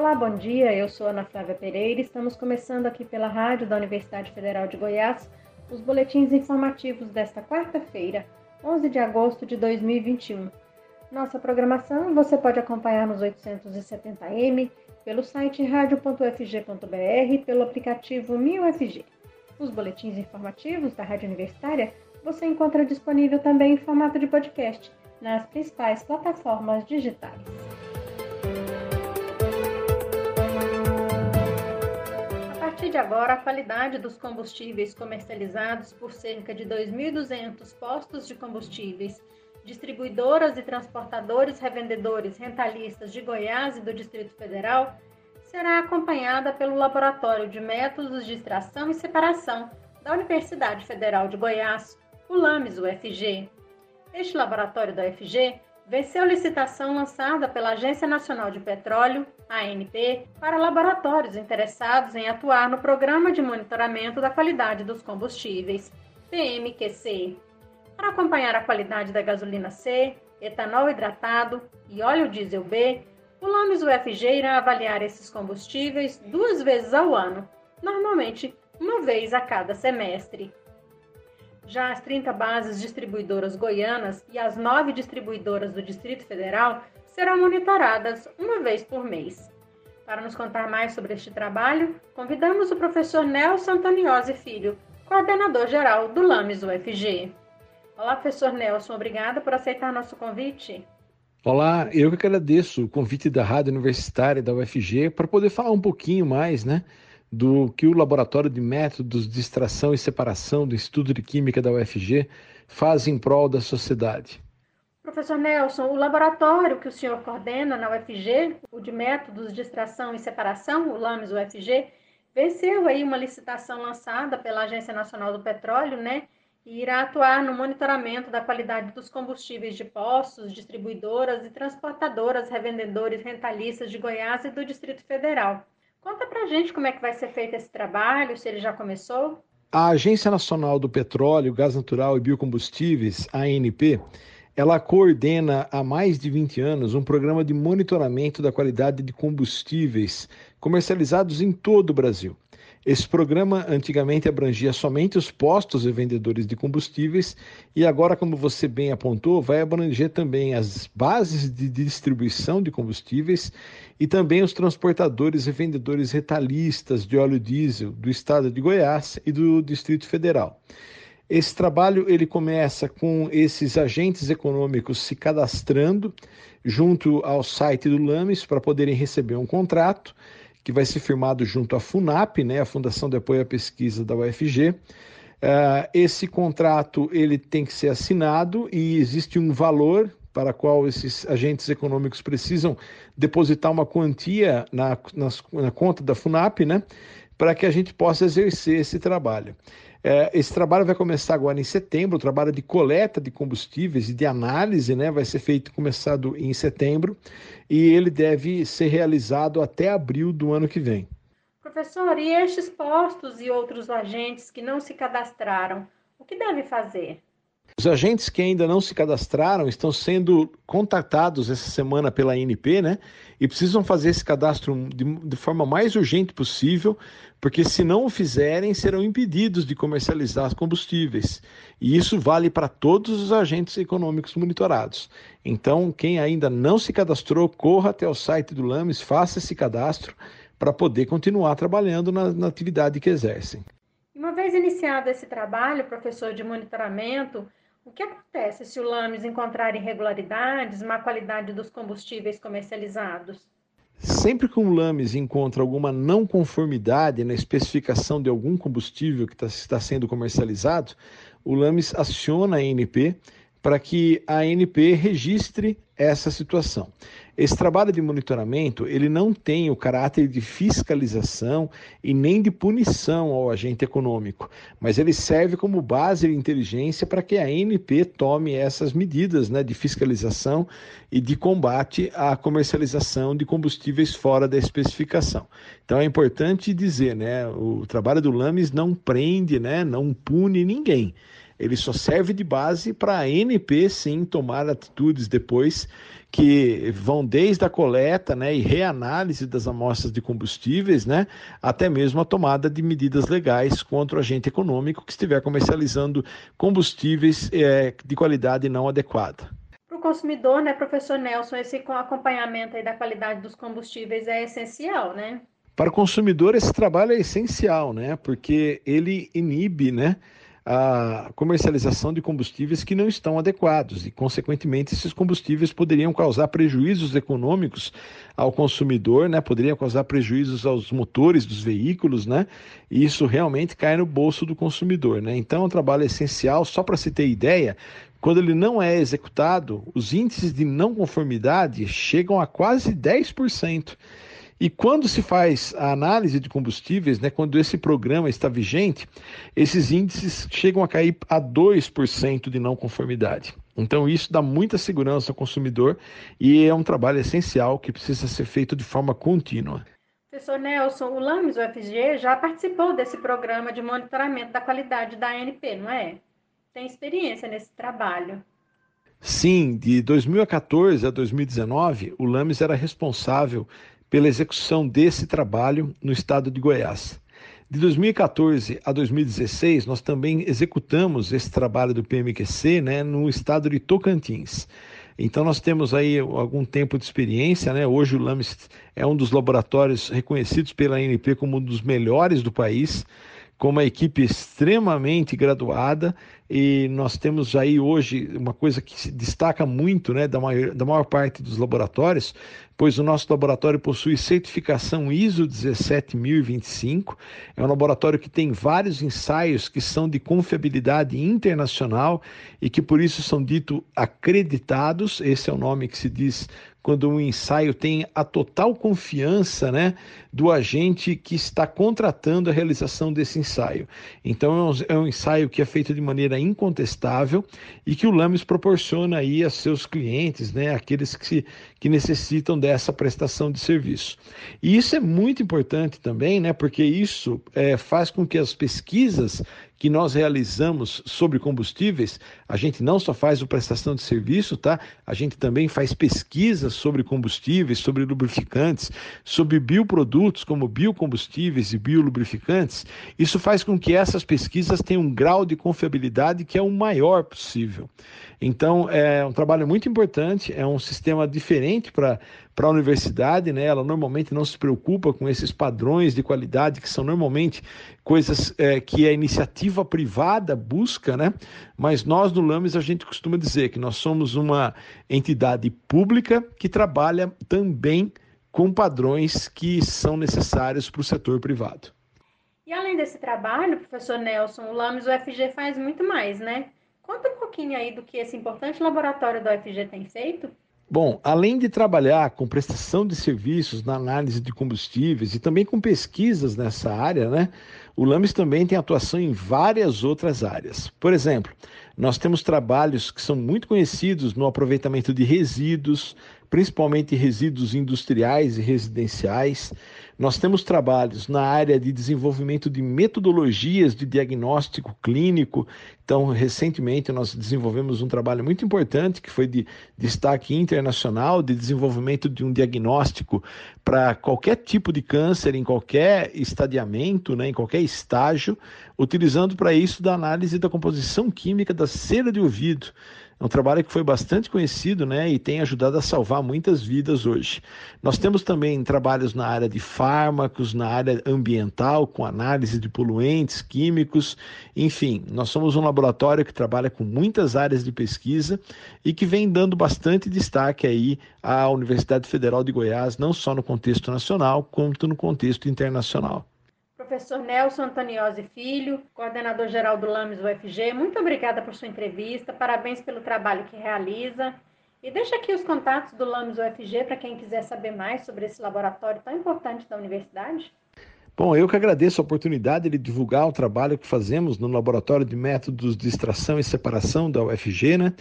Olá, bom dia. Eu sou Ana Flávia Pereira. Estamos começando aqui pela rádio da Universidade Federal de Goiás os boletins informativos desta quarta-feira, 11 de agosto de 2021. Nossa programação você pode acompanhar nos 870m, pelo site radio.fg.br e pelo aplicativo 1000FG. Os boletins informativos da Rádio Universitária você encontra disponível também em formato de podcast nas principais plataformas digitais. Partir de agora, a qualidade dos combustíveis comercializados por cerca de 2.200 postos de combustíveis, distribuidoras e transportadores revendedores rentalistas de Goiás e do Distrito Federal será acompanhada pelo Laboratório de Métodos de Extração e Separação da Universidade Federal de Goiás, o LAMES UFG. Este laboratório da UFG venceu licitação lançada pela Agência Nacional de Petróleo, ANP, para laboratórios interessados em atuar no Programa de Monitoramento da Qualidade dos Combustíveis, PMQC, para acompanhar a qualidade da gasolina C, etanol hidratado e óleo diesel B. O LAMES UFG irá avaliar esses combustíveis duas vezes ao ano, normalmente uma vez a cada semestre. Já as 30 bases distribuidoras goianas e as nove distribuidoras do Distrito Federal serão monitoradas uma vez por mês. Para nos contar mais sobre este trabalho, convidamos o professor Nelson Antoniosi Filho, coordenador geral do LAMES UFG. Olá, professor Nelson, obrigada por aceitar nosso convite. Olá, eu que agradeço o convite da Rádio Universitária da UFG para poder falar um pouquinho mais, né, do que o Laboratório de Métodos de Extração e Separação do Instituto de Química da UFG faz em prol da sociedade. Professor Nelson, o laboratório que o senhor coordena na UFG, o de Métodos de Extração e Separação, o LAMES UFG, venceu aí uma licitação lançada pela Agência Nacional do Petróleo, né? E irá atuar no monitoramento da qualidade dos combustíveis de postos, distribuidoras e transportadoras, revendedores rentalistas de Goiás e do Distrito Federal. Conta pra gente como é que vai ser feito esse trabalho, se ele já começou. A Agência Nacional do Petróleo, Gás Natural e Biocombustíveis, ANP, ela coordena há mais de 20 anos um programa de monitoramento da qualidade de combustíveis comercializados em todo o Brasil. Esse programa antigamente abrangia somente os postos e vendedores de combustíveis e agora, como você bem apontou, vai abranger também as bases de distribuição de combustíveis e também os transportadores e vendedores retalistas de óleo diesel do estado de Goiás e do Distrito Federal. Esse trabalho ele começa com esses agentes econômicos se cadastrando junto ao site do Lames para poderem receber um contrato que vai ser firmado junto à FUNAP, né, a Fundação de Apoio à Pesquisa da UFG. Uh, eh, esse contrato ele tem que ser assinado e existe um valor para qual esses agentes econômicos precisam depositar uma quantia na, na, na conta da FUNAP, né, para que a gente possa exercer esse trabalho. É, esse trabalho vai começar agora em setembro, o trabalho de coleta de combustíveis e de análise né, vai ser feito, começado em setembro, e ele deve ser realizado até abril do ano que vem. Professor, e estes postos e outros agentes que não se cadastraram, o que deve fazer? Os agentes que ainda não se cadastraram estão sendo contatados essa semana pela ANP, né? E precisam fazer esse cadastro de, de, forma mais urgente possível, porque se não o fizerem, serão impedidos de comercializar os combustíveis. E isso vale para todos os agentes econômicos monitorados. Então, quem ainda não se cadastrou, corra até o site do LAMES, faça esse cadastro para poder continuar trabalhando na, na atividade que exercem. Uma vez iniciado esse trabalho, professor de monitoramento, o que acontece se o Lames encontrar irregularidades, má qualidade dos combustíveis comercializados? Sempre que um Lames encontra alguma não conformidade na especificação de algum combustível que tá, está sendo comercializado, o Lames aciona a ANP para que a ANP registre essa situação. Esse trabalho de monitoramento, ele não tem o caráter de fiscalização e nem de punição ao agente econômico, mas ele serve como base de inteligência para que a ANP tome essas medidas né, de fiscalização e de combate à comercialização de combustíveis fora da especificação. Então é importante dizer, né, o trabalho do LAMES não prende, né, não pune ninguém Ele só serve de base para a ANP sim tomar atitudes depois que vão desde a coleta né, e reanálise das amostras de combustíveis, né, até mesmo a tomada de medidas legais contra o agente econômico que estiver comercializando combustíveis é, de qualidade não adequada. Para o consumidor, né, professor Nelson, esse acompanhamento aí da qualidade dos combustíveis é essencial, né? Para o consumidor, esse trabalho é essencial, né? Porque ele inibe, né? A comercialização de combustíveis que não estão adequados e, consequentemente, esses combustíveis poderiam causar prejuízos econômicos ao consumidor, né? Poderiam causar prejuízos aos motores dos veículos, né? E isso realmente cai no bolso do consumidor, né? Então, é um trabalho essencial. Só para se ter ideia, quando ele não é executado, os índices de não conformidade chegam a quase 10%. E quando se faz a análise de combustíveis, né, quando esse programa está vigente, esses índices chegam a cair a 2% de não conformidade. Então, isso dá muita segurança ao consumidor e é um trabalho essencial que precisa ser feito de forma contínua. Professor Nelson, o LAMES UFG já participou desse programa de monitoramento da qualidade da ANP, não é? Tem experiência nesse trabalho. Sim, de 2014 a 2019, o LAMES era responsável pela execução desse trabalho no estado de Goiás. De 2014 a 2016, nós também executamos esse trabalho do PMQC né, no estado de Tocantins. Então, nós temos aí algum tempo de experiência. Né? Hoje, o LAMES é um dos laboratórios reconhecidos pela ANP como um dos melhores do país com uma equipe extremamente graduada e nós temos aí hoje uma coisa que se destaca muito né, da, maior, da maior parte dos laboratórios, pois o nosso laboratório possui certificação ISO 17025, é um laboratório que tem vários ensaios que são de confiabilidade internacional e que por isso são dito acreditados, esse é o nome que se diz quando um ensaio tem a total confiança né, do agente que está contratando a realização desse ensaio. Então é um, é um, ensaio que é feito de maneira incontestável e que o LAMES proporciona aí a seus clientes, né, aqueles que, se, que necessitam dessa prestação de serviço. E isso é muito importante também, né, porque isso é, faz com que as pesquisas que nós realizamos sobre combustíveis, a gente não só faz o prestação de serviço, tá? A gente também faz pesquisas sobre combustíveis, sobre lubrificantes, sobre bioprodutos como biocombustíveis e biolubrificantes. Isso faz com que essas pesquisas tenham um grau de confiabilidade que é o maior possível. Então, é um trabalho muito importante, é um sistema diferente para para a universidade, né? Ela normalmente não se preocupa com esses padrões de qualidade que são normalmente coisas é, que a iniciativa privada busca, né? Mas nós no Lames a gente costuma dizer que nós somos uma entidade pública que trabalha também com padrões que são necessários para o setor privado. E além desse trabalho, professor Nelson, o Lames UFG faz muito mais, né? Conta um pouquinho aí do que esse importante laboratório da UFG tem feito. Bom, além de trabalhar com prestação de serviços na análise de combustíveis e também com pesquisas nessa área, né, o LAMES também tem atuação em várias outras áreas. Por exemplo, nós temos trabalhos que são muito conhecidos no aproveitamento de resíduos, principalmente resíduos industriais e residenciais. Nós temos trabalhos na área de desenvolvimento de metodologias de diagnóstico clínico. Então, recentemente, nós desenvolvemos um trabalho muito importante que foi de destaque internacional de desenvolvimento de um diagnóstico para qualquer tipo de câncer, em qualquer estadiamento, né, em qualquer estágio, utilizando para isso da análise da composição química da cera de ouvido. É um trabalho que foi bastante conhecido né, e tem ajudado a salvar muitas vidas hoje. Nós temos também trabalhos na área de fármacos, na área ambiental, com análise de poluentes químicos. Enfim, nós somos um laboratório que trabalha com muitas áreas de pesquisa e que vem dando bastante destaque aí à Universidade Federal de Goiás, não só no contexto nacional, quanto no contexto internacional professor Nelson Antoniosi Filho, coordenador geral do LAMES UFG. Muito obrigada por sua entrevista, parabéns pelo trabalho que realiza. E deixa aqui os contatos do LAMES UFG para quem quiser saber mais sobre esse laboratório tão importante da universidade. Bom, eu que agradeço a oportunidade de divulgar o trabalho que fazemos no Laboratório de Métodos de Extração e Separação da UFG, né?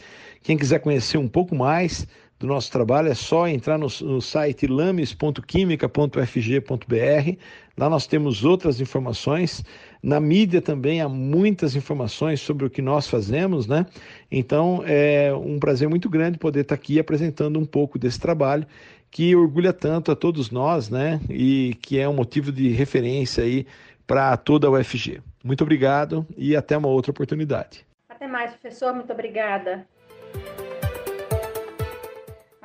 Quem quiser conhecer um pouco mais, do nosso trabalho é só entrar no, no site lames.química.fg.br. Lá nós temos outras informações. Na mídia também há muitas informações sobre o que nós fazemos, né? Então é um prazer muito grande poder estar aqui apresentando um pouco desse trabalho que orgulha tanto a todos nós, né? E que é um motivo de referência aí para toda a UFG. Muito obrigado e até uma outra oportunidade. Até mais, professor. Muito obrigada.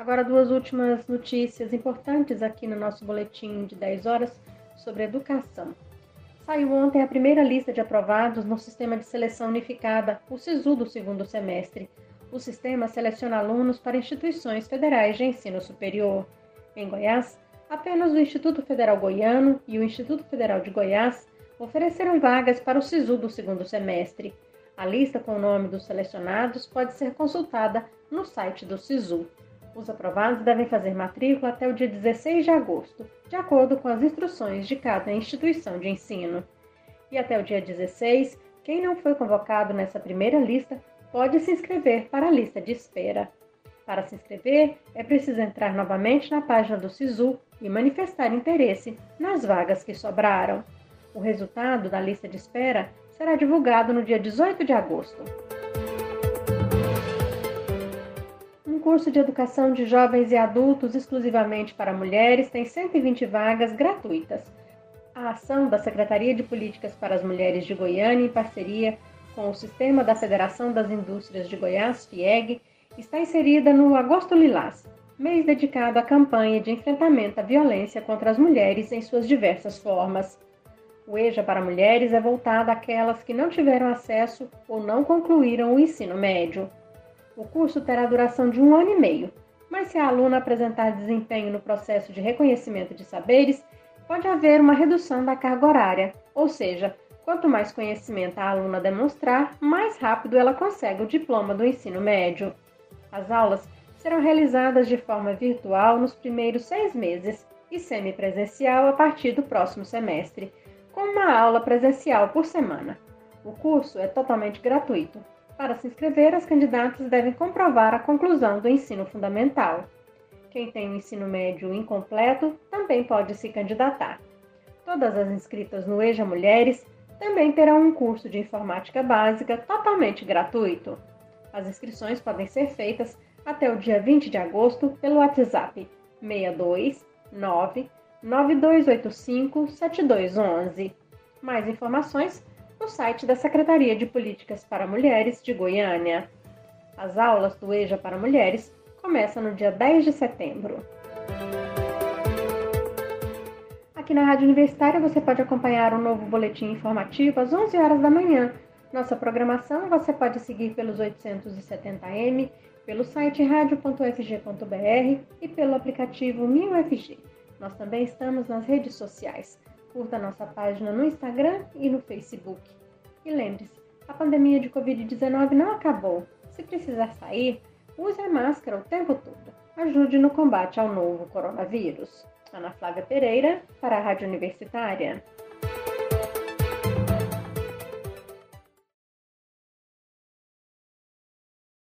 Agora, duas últimas notícias importantes aqui no nosso boletim de 10 horas sobre educação. Saiu ontem a primeira lista de aprovados no Sistema de Seleção Unificada, o SISU do segundo semestre. O sistema seleciona alunos para instituições federais de ensino superior. Em Goiás, apenas o Instituto Federal Goiano e o Instituto Federal de Goiás ofereceram vagas para o SISU do segundo semestre. A lista com o nome dos selecionados pode ser consultada no site do SISU. Os aprovados devem fazer matrícula até o dia 16 de agosto, de acordo com as instruções de cada instituição de ensino. E até o dia 16, quem não foi convocado nessa primeira lista pode se inscrever para a lista de espera. Para se inscrever, é preciso entrar novamente na página do SISU e manifestar interesse nas vagas que sobraram. O resultado da lista de espera será divulgado no dia 18 de agosto. Curso de educação de jovens e adultos exclusivamente para mulheres tem 120 vagas gratuitas. A ação da Secretaria de Políticas para as Mulheres de Goiânia, em parceria com o Sistema da Federação das Indústrias de Goiás, FIEG, está inserida no Agosto Lilás, mês dedicado à campanha de enfrentamento à violência contra as mulheres em suas diversas formas. O EJA para Mulheres é voltado àquelas que não tiveram acesso ou não concluíram o ensino médio. O curso terá duração de um ano e meio, mas se a aluna apresentar desempenho no processo de reconhecimento de saberes, pode haver uma redução da carga horária, ou seja, quanto mais conhecimento a aluna demonstrar, mais rápido ela consegue o diploma do ensino médio. As aulas serão realizadas de forma virtual nos primeiros seis meses e semipresencial a partir do próximo semestre, com uma aula presencial por semana. O curso é totalmente gratuito para se inscrever, as candidatas devem comprovar a conclusão do ensino fundamental. Quem tem o ensino médio incompleto também pode se candidatar. Todas as inscritas no EJA Mulheres também terão um curso de informática básica totalmente gratuito. As inscrições podem ser feitas até o dia 20 de agosto pelo WhatsApp 62 9 9285 7211. Mais informações no site da Secretaria de Políticas para Mulheres de Goiânia. As aulas do EJA para Mulheres começam no dia 10 de setembro. Aqui na Rádio Universitária você pode acompanhar um novo boletim informativo às 11 horas da manhã. Nossa programação você pode seguir pelos 870m, pelo site radio.fg.br e pelo aplicativo 1000FG. Nós também estamos nas redes sociais. Curta nossa página no Instagram e no Facebook. E lembre-se, a pandemia de Covid-19 não acabou. Se precisar sair, use a máscara o tempo todo. Ajude no combate ao novo coronavírus. Ana Flávia Pereira, para a Rádio Universitária.